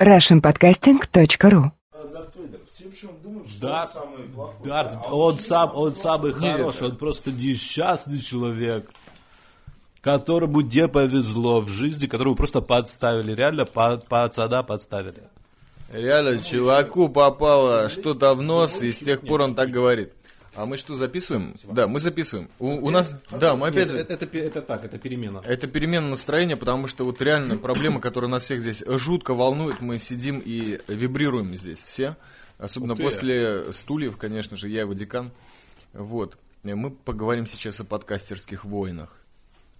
russianpodcasting.ru Да, он самый плохой. Дарт, А он, сам, он самый Нет, хороший, он просто несчастный человек, которому не повезло в жизни, которого просто подставили, реально пацана подставили. Реально, чуваку попало что-то в нос, и с тех пор он так говорит. А мы что, записываем? Да, мы записываем. У, у нас, да, мы опять же, это, это, это так, это перемена. это перемена настроения, потому что вот реально проблема, которая нас всех здесь жутко волнует, мы сидим и вибрируем здесь все. Особенно Ух ты. после стульев, конечно же, я его декан. Вот. Мы поговорим сейчас о подкастерских войнах.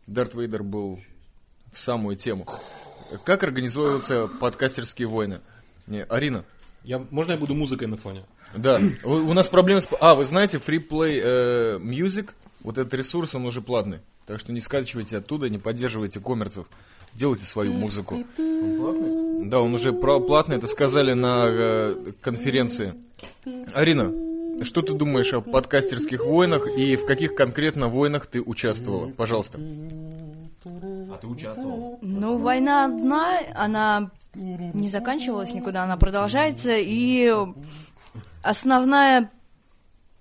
Дарт Вейдер был в самую тему. Как организовываются подкастерские войны? Не, Арина, Я, можно я буду музыкой на фоне? да, у, у нас проблемы с... А, вы знаете, Free Play э, Music, вот этот ресурс, он уже платный. Так что не скачивайте оттуда, не поддерживайте коммерцев. Делайте свою музыку. Да, он уже про- платный, это сказали на э, конференции. Арина, что ты думаешь о подкастерских войнах и в каких конкретно войнах ты участвовала? Пожалуйста. А ты участвовал? Ну, война одна, она не заканчивалась никуда, она продолжается, и основная...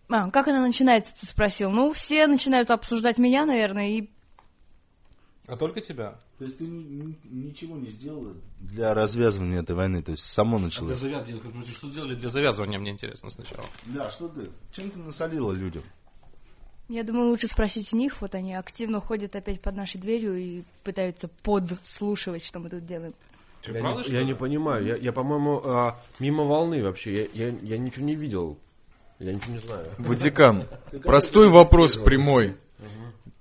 А, как она начинается, ты спросил? Ну, все начинают обсуждать меня, наверное, и... А только тебя? То есть ты ни- ни- ничего не сделал для развязывания этой войны, то есть само Для началось. завязывания, что сделали для завязывания, мне интересно сначала. Да, что ты? Чем ты насолила людям? Я думаю, лучше спросить них, вот они активно ходят опять под нашей дверью и пытаются подслушивать, что мы тут делаем. Ты Я, правда, не, что я не понимаю. Я, я, по-моему, а, мимо волны вообще. Я, я, я ничего не видел. Я ничего не знаю. Ватикан. Простой вопрос прямой.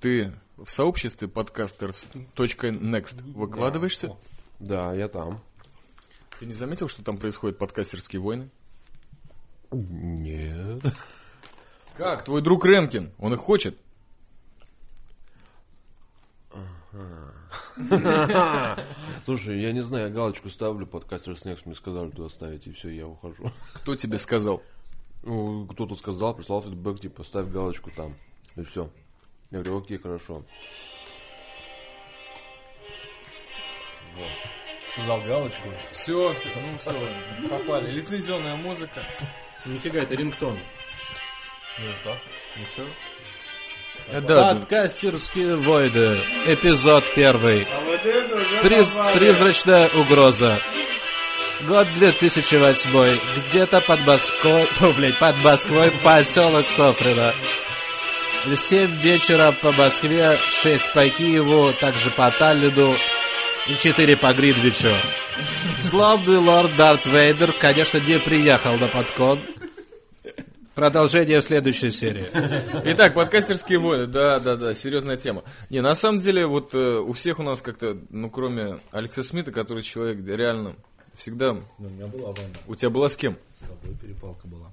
Ты в сообществе podcasters.next выкладываешься? Да, я там. Ты не заметил, что там происходят подкастерские войны? Нет. Как? Твой друг Ренкин, он их хочет? Слушай, я не знаю, я галочку ставлю, подкастер Снекс мне сказали туда ставить, и все, я ухожу. Кто тебе сказал? Ну, кто-то сказал, прислал фидбэк, типа, ставь галочку там, и все. Я говорю, окей, хорошо. Сказал галочку. Все, все, ну все, попали. Лицензионная музыка. Нифига, это рингтон. Ну и что? Ничего? Э, Да, Подкастерские войны. Эпизод первый. Приз- призрачная угроза. Год 2008. Где-то под Москвой, блядь, под Москвой поселок Софрино. 7 вечера по Москве, 6 по Киеву, также по Таллину и 4 по Гринвичу. Злобный лорд Дарт Вейдер, конечно, не приехал на подкон. Продолжение в следующей серии. Итак, подкастерские войны, да, да, да, серьезная тема. Не, на самом деле, вот э, у всех у нас как-то, ну, кроме Алекса Смита, который человек реально всегда... Ну, у меня была война, У тебя была с кем? с тобой перепалка была.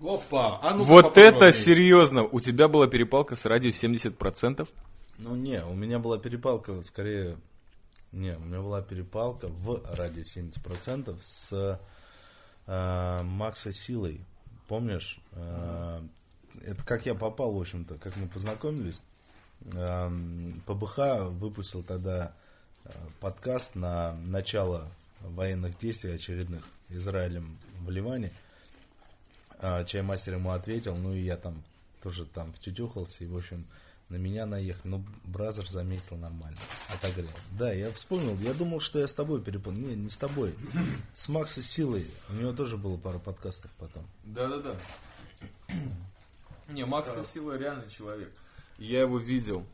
Опа, а ну вот это серьезно. У тебя была перепалка с радио 70%? Ну, не, у меня была перепалка, скорее... Не, у меня была перепалка в радио 70% с э, Макса Силой. Помнишь? Э, это как я попал, в общем-то, как мы познакомились. Э, ПБХ выпустил тогда э, подкаст на начало военных действий очередных Израилем в Ливане. А, Чаймастер ему ответил, ну и я там тоже там втютюхался, и, в общем, на меня наехал. Ну, Бразер заметил нормально, отогрел. Да, я вспомнил, я думал, что я с тобой перепал. Не, не с тобой. С Макса Силой. У него тоже было пара подкастов потом. Да-да-да. Не, Макса Сила реальный человек. Я его видел.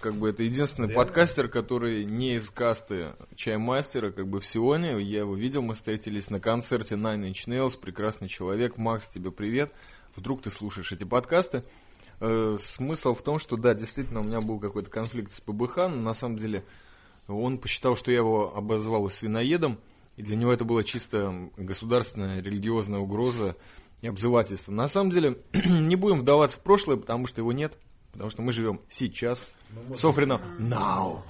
Как бы это единственный подкастер, который не из касты Чаймастера, как бы в Сионе. Я его видел, мы встретились на концерте Nine Inch Nails. Прекрасный человек. Макс, тебе привет. Вдруг ты слушаешь эти подкасты. Э, смысл в том, что да, действительно, у меня был какой-то конфликт с ПБХ, но на самом деле он посчитал, что я его обозвал свиноедом, и для него это была чисто государственная религиозная угроза и обзывательство. На самом деле, не будем вдаваться в прошлое, потому что его нет, потому что мы живем сейчас. Софрина now.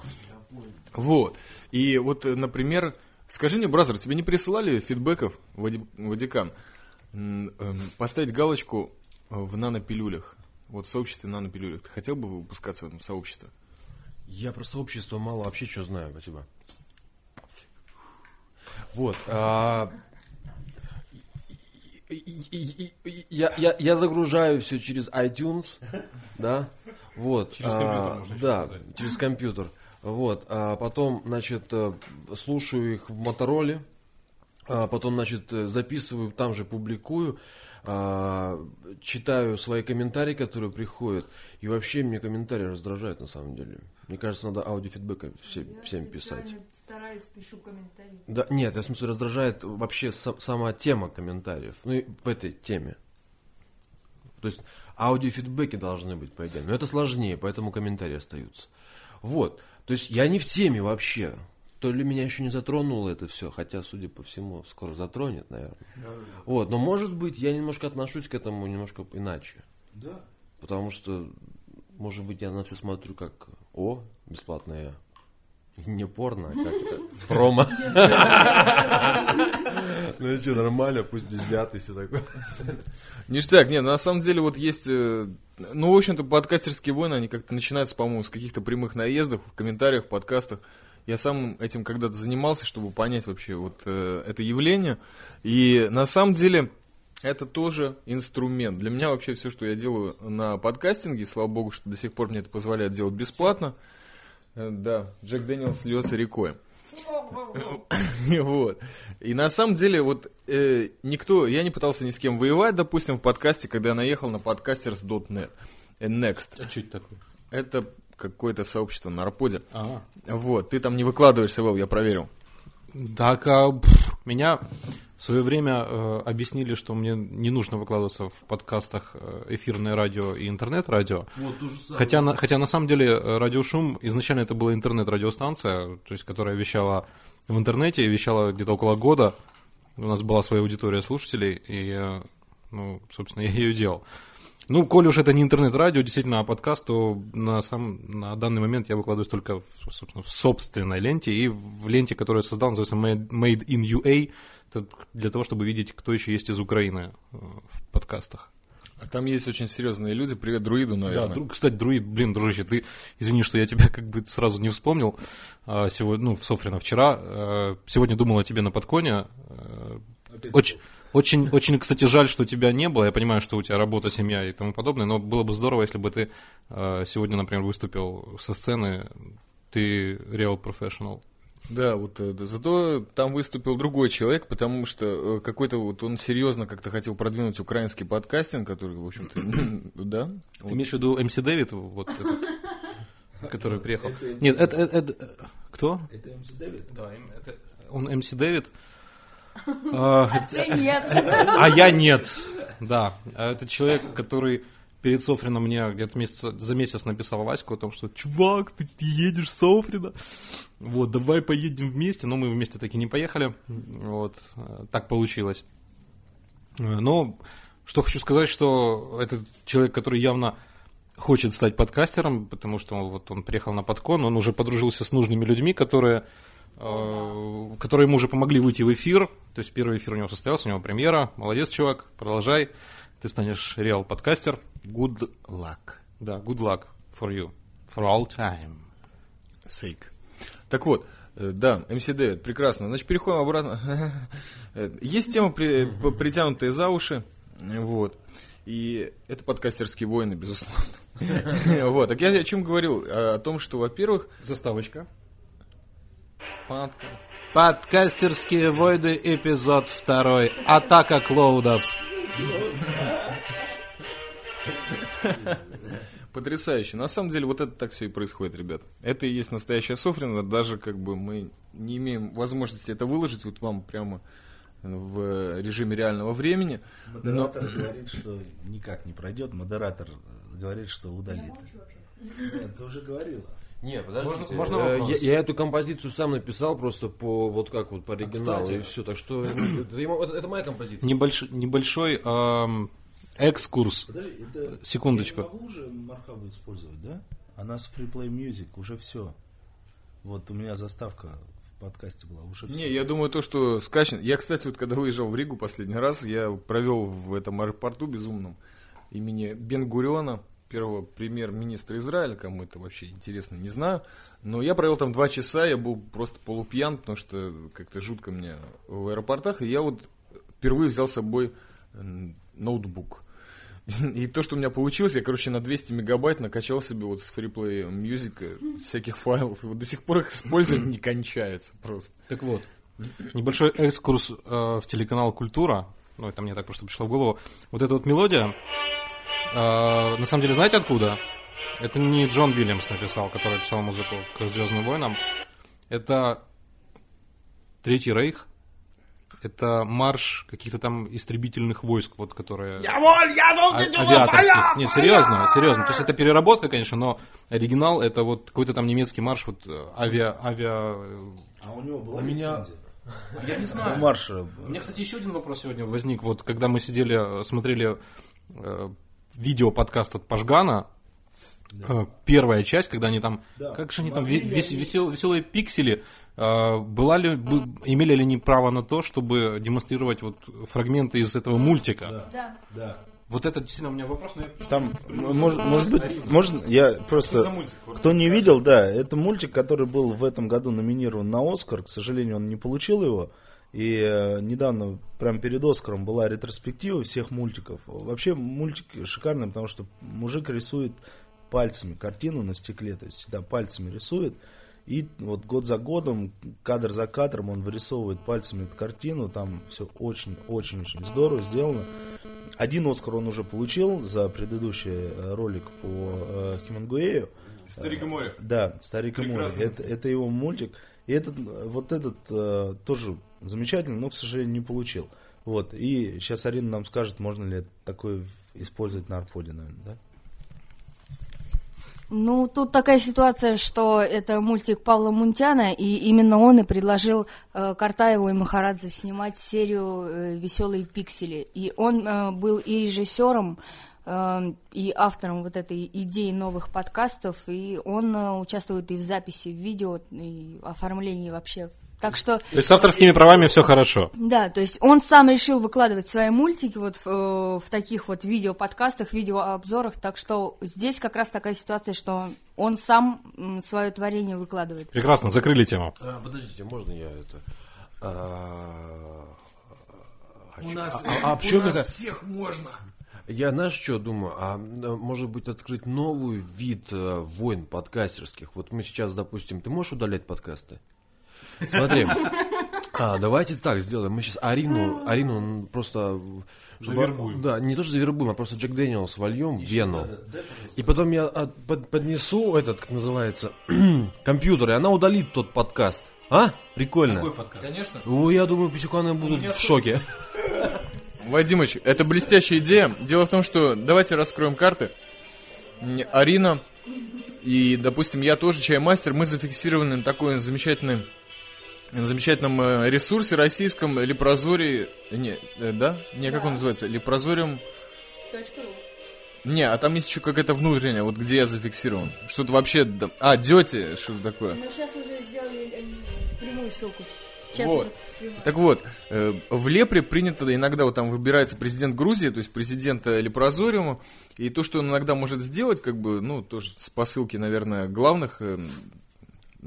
Вот. И вот, э, например, скажи мне, бразер, тебе не присылали фидбэков Вадикан? М, эм, Поставить галочку в нанопилюлях. Вот в сообществе нанопилюлях. Ты хотел бы выпускаться в этом сообществе? Я про сообщество мало вообще что знаю, спасибо. Вот. а, Я, я, я загружаю все через iTunes, да, вот. Через а, компьютер, можно еще Да, сказать. через компьютер. Вот, а потом, значит, э, слушаю их в Мотороле, а потом, значит, э, записываю, там же публикую, а, читаю свои комментарии, которые приходят, и вообще мне комментарии раздражают на самом деле. Мне кажется, надо аудиофидбэк все- всем писать. стараюсь, пишу комментарии. Да, нет, я в смысле раздражает вообще са- сама тема комментариев. Ну и в этой теме. То есть аудиофидбэки должны быть, по идее. Но это сложнее, поэтому комментарии остаются. Вот. То есть я не в теме вообще. То ли меня еще не затронуло это все, хотя, судя по всему, скоро затронет, наверное. Вот, но может быть, я немножко отношусь к этому немножко иначе. Да. Потому что, может быть, я на все смотрю как О, бесплатное не порно, а как это? Промо. Ну что, нормально, пусть пиздят и все такое. Ништяк, нет, на самом деле вот есть, э, ну, в общем-то, подкастерские войны, они как-то начинаются, по-моему, с каких-то прямых наездов, в комментариях, в подкастах. Я сам этим когда-то занимался, чтобы понять вообще вот э, это явление. И на самом деле это тоже инструмент. Для меня вообще все, что я делаю на подкастинге, слава богу, что до сих пор мне это позволяет делать бесплатно. Э, Да, Джек Дэниелс льется рекой. Вот. И на самом деле, вот э, никто, я не пытался ни с кем воевать, допустим, в подкасте, когда я наехал на podcasters.net. э, Next. А что это такое? Это какое-то сообщество на Арподе. Ага. Вот, ты там не выкладываешься, Вэл, я проверил. Так, а, пф, меня в свое время э, объяснили, что мне не нужно выкладываться в подкастах э, эфирное радио и интернет-радио. Хотя, на, хотя на самом деле э, радиошум, изначально это была интернет-радиостанция, то есть, которая вещала в интернете, вещала где-то около года. У нас была своя аудитория слушателей, и, ну, собственно, я ее делал. Ну, коли уж это не интернет-радио, действительно, а подкаст, то на, сам, на данный момент я выкладываюсь только в, собственно, в собственной ленте и в ленте, которую я создал, называется Made, in UA, это для того, чтобы видеть, кто еще есть из Украины э, в подкастах. А там есть очень серьезные люди. Привет, друиду, наверное. Да, друг, кстати, друид, блин, дружище, ты извини, что я тебя как бы сразу не вспомнил. А, сегодня, ну, в Софрино вчера. э, Сегодня думал о тебе на подконе. Э, Очень, очень, очень, кстати, жаль, что тебя не было. Я понимаю, что у тебя работа, семья и тому подобное, но было бы здорово, если бы ты э, сегодня, например, выступил со сцены. Ты real professional. Да, вот э, да, зато там выступил другой человек, потому что э, какой-то вот он серьезно как-то хотел продвинуть украинский подкастинг, который, в общем-то, да. Ты имеешь в виду МС Дэвид, вот этот, который приехал? Нет, это, это- это- кто? Это МС Дэвид? Да, он МС Дэвид. А, Ты нет. А я нет. Да. А Это человек, который перед Софрином мне где-то месяца, за месяц написал Ваську о том, что чувак, ты, ты едешь в Софрино. Вот, давай поедем вместе. Но мы вместе таки не поехали. Вот, так получилось. Но что хочу сказать, что это человек, который явно хочет стать подкастером, потому что он, вот он приехал на подкон, он уже подружился с нужными людьми, которые, которые ему уже помогли выйти в эфир. То есть первый эфир у него состоялся, у него премьера. Молодец, чувак, продолжай. Ты станешь реал подкастер. Good luck. Да, good luck for you. For all time. Sake. Так вот, э, да, МС Дэвид, прекрасно. Значит, переходим обратно. Э, Есть тема, при- п- притянутая за уши, э, вот. И это подкастерские войны, безусловно. Вот, так я о чем говорил? О том, что, во-первых, Заставочка. Подка- Подкастерские войны, эпизод второй. Атака клоудов. Потрясающе. На самом деле, вот это так все и происходит, ребят. Это и есть настоящая Софрина. Даже как бы мы не имеем возможности это выложить вот вам прямо в режиме реального времени. Но Модератор говорит, что никак не пройдет. Модератор говорит, что удалит. Нет, ты уже говорила. Не, подождите. Можно- можно Э, вопрос? Я, я эту композицию сам написал просто по вот как вот по оригиналу кстати. и все. Так что это, это- это моя композиция. Небольш- небольшой эм, экскурс. Подожди, это... Секундочку. Я не могу уже Мархабу использовать, да? Она с Freeplay Music, уже все. Вот у меня заставка в подкасте была, уже. Не, я думаю, то, что скачан... Я, кстати, вот когда выезжал в Ригу последний раз, я провел в этом аэропорту безумном имени Бенгуриона первого премьер-министра Израиля, кому это вообще интересно, не знаю. Но я провел там два часа, я был просто полупьян, потому что как-то жутко мне в аэропортах. И я вот впервые взял с собой ноутбук. И то, что у меня получилось, я, короче, на 200 мегабайт накачал себе вот с FreePlay Music всяких файлов. И вот до сих пор их использовать не кончается просто. Так вот, небольшой экскурс э, в телеканал «Культура». Ну, это мне так просто пришло в голову. Вот эта вот мелодия, э, на самом деле, знаете откуда? Это не Джон Уильямс написал, который писал музыку к «Звездным войнам». Это Третий Рейх. Это марш каких-то там истребительных войск, вот которые... А- авиаторских. Не, серьезно, серьезно. То есть это переработка, конечно, но оригинал это вот какой-то там немецкий марш, вот э, авиа, авиа, э, А у него была У меня- лицензия? Я не знаю. Марша. У меня, кстати, еще один вопрос сегодня возник. Вот когда мы сидели, э, смотрели э, видео подкаст от Пашгана, э, первая часть, когда они там, Да. как же они там, вес- весел- веселые пиксели, э, была ли, имели ли они право на то, чтобы демонстрировать вот фрагменты из этого мультика? Да. Да. Вот это действительно у меня вопрос. но я- Там, может, может быть, можно, я просто, кто не видел, да, это мультик, который был в этом году номинирован на Оскар, к сожалению, он не получил его, и э, недавно, прямо перед Оскаром, была ретроспектива всех мультиков. Вообще мультик шикарный, потому что мужик рисует пальцами картину на стекле, то есть всегда пальцами рисует, и вот год за годом, кадр за кадром он вырисовывает пальцами эту картину, там все очень-очень-очень здорово сделано. Один Оскар он уже получил за предыдущий э, ролик по э, Хемингуэю. Старик и море. Да, Старик и море. Это, это его мультик. И этот, э, вот этот э, тоже замечательный, но, к сожалению, не получил. Вот. И сейчас Арина нам скажет, можно ли такое в- использовать на арподе, наверное, да? Ну, тут такая ситуация, что это мультик Павла Мунтяна, и именно он и предложил э, Картаеву и Махарадзе снимать серию э, «Веселые пиксели». И он э, был и режиссером, э, и автором вот этой идеи новых подкастов, и он э, участвует и в записи видео, и оформлении вообще. Так что То есть с авторскими правами все хорошо. да, то есть он сам решил выкладывать свои мультики вот в, э, в таких вот видеоподкастах, видеообзорах, так что здесь как раз такая ситуация, что он сам свое творение выкладывает. Прекрасно, закрыли тему. А, подождите, можно я это... А, У хочу- нас, а- а- а у нас это- всех можно. Я, знаешь, что думаю? А может быть открыть новый вид э, войн подкастерских? Вот мы сейчас, допустим, ты можешь удалять подкасты? Смотри, а, давайте так сделаем. Мы сейчас Арину, Арину просто... Завербуем. Да, не то, что завербуем, а просто Джек Дэниелс вольем в вену. И потом я от- под- поднесу этот, как называется, компьютер, и она удалит тот подкаст. А? Прикольно. Конечно. Ой, я думаю, писюканы будут в шоке. Вадимыч, это блестящая идея. Дело в том, что давайте раскроем карты. Арина и, допустим, я тоже чаймастер, мы зафиксированы на такой замечательной на замечательном э, ресурсе российском Лепрозорий, не, э, да? Не, как он называется? Лепрозориум Не, а там есть еще какая-то внутренняя, вот где я зафиксирован. Что-то вообще... да- А, Дети, что такое? Мы сейчас уже сделали прямую ссылку. Вот. Так вот, э, в Лепре принято иногда вот там выбирается президент Грузии, то есть президента Лепрозориума, и то, что он иногда может сделать, как бы, ну, тоже с посылки, наверное, главных э,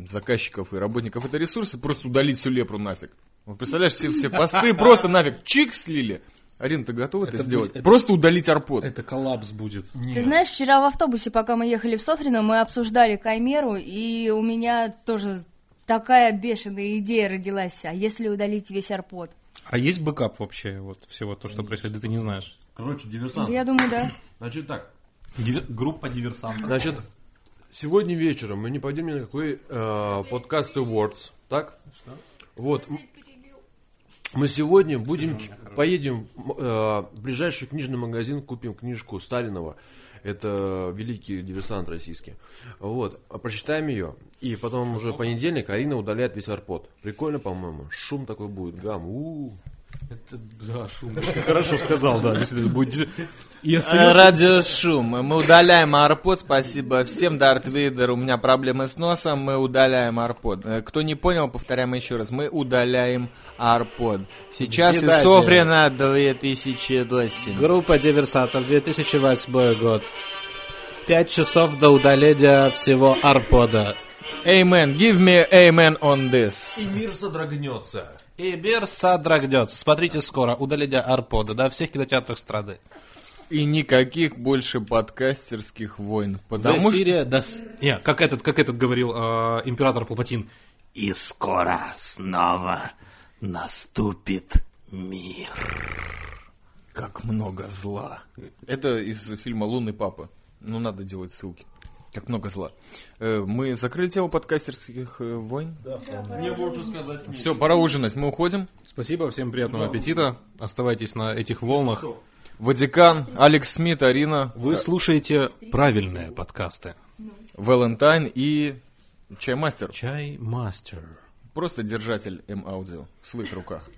заказчиков и работников этой ресурса, просто удалить всю Лепру нафиг. Вот представляешь, все, все посты просто нафиг чик слили. Арина, ты готова это, Это сделать? будет- это- Просто удалить RPOD. Это коллапс будет. Ты знаешь, вчера в автобусе, пока мы ехали в Софрино, мы обсуждали Каймеру, и у меня тоже такая бешеная идея родилась. А если удалить весь RPOD? А есть бэкап вообще вот всего то, что происходит, ты не знаешь? Короче, Да диверсант. я думаю, да. Значит так, Дивер- Группа диверсантов. Значит, сегодня вечером мы не пойдем ни на какой э, Podcast Awards, так? Вот. М- Мы сегодня будем, поедем э, в ближайший книжный магазин, купим книжку Сталинова. Это великий диверсант российский. Вот, прочитаем ее. И потом уже в понедельник Арина удаляет весь арпод. Прикольно, по-моему. Шум такой будет, гам. у Это, да, шум. Ты хорошо сказал, да, будет. И Э, остается... Радиошум. Мы удаляем арпод. Спасибо всем, Дарт Вейдер. У меня проблемы с носом. Мы удаляем арпод. Э, Кто не понял, повторяем еще раз. Мы удаляем арпод. Сейчас из Софрина 2008. Группа диверсантов, 2008 год. Пять часов до удаления всего арпода. Amen, give me amen on this. И мир содрогнется. И мир содрогнется. Смотрите скоро, удаление арпода, да, всех кинотеатрах страны. И никаких больше подкастерских войн. В Потому что... эфире дос- Не, как этот, как этот говорил э, император Палпатин. И скоро снова наступит мир. Как много зла. Это из фильма «Лунный папа». Ну, надо делать ссылки. Как много зла. Э, Мы закрыли тему подкастерских э, войн? Мне больше сказать Все, пора ужинать. Мы уходим. Спасибо, всем приятного аппетита. Оставайтесь на этих волнах. Ватикан, Алекс Смит, Арина, Вы слушаете правильные подкасты. Валентайн и Чаймастер. Чай Мастер. Просто держатель М-аудио в своих руках.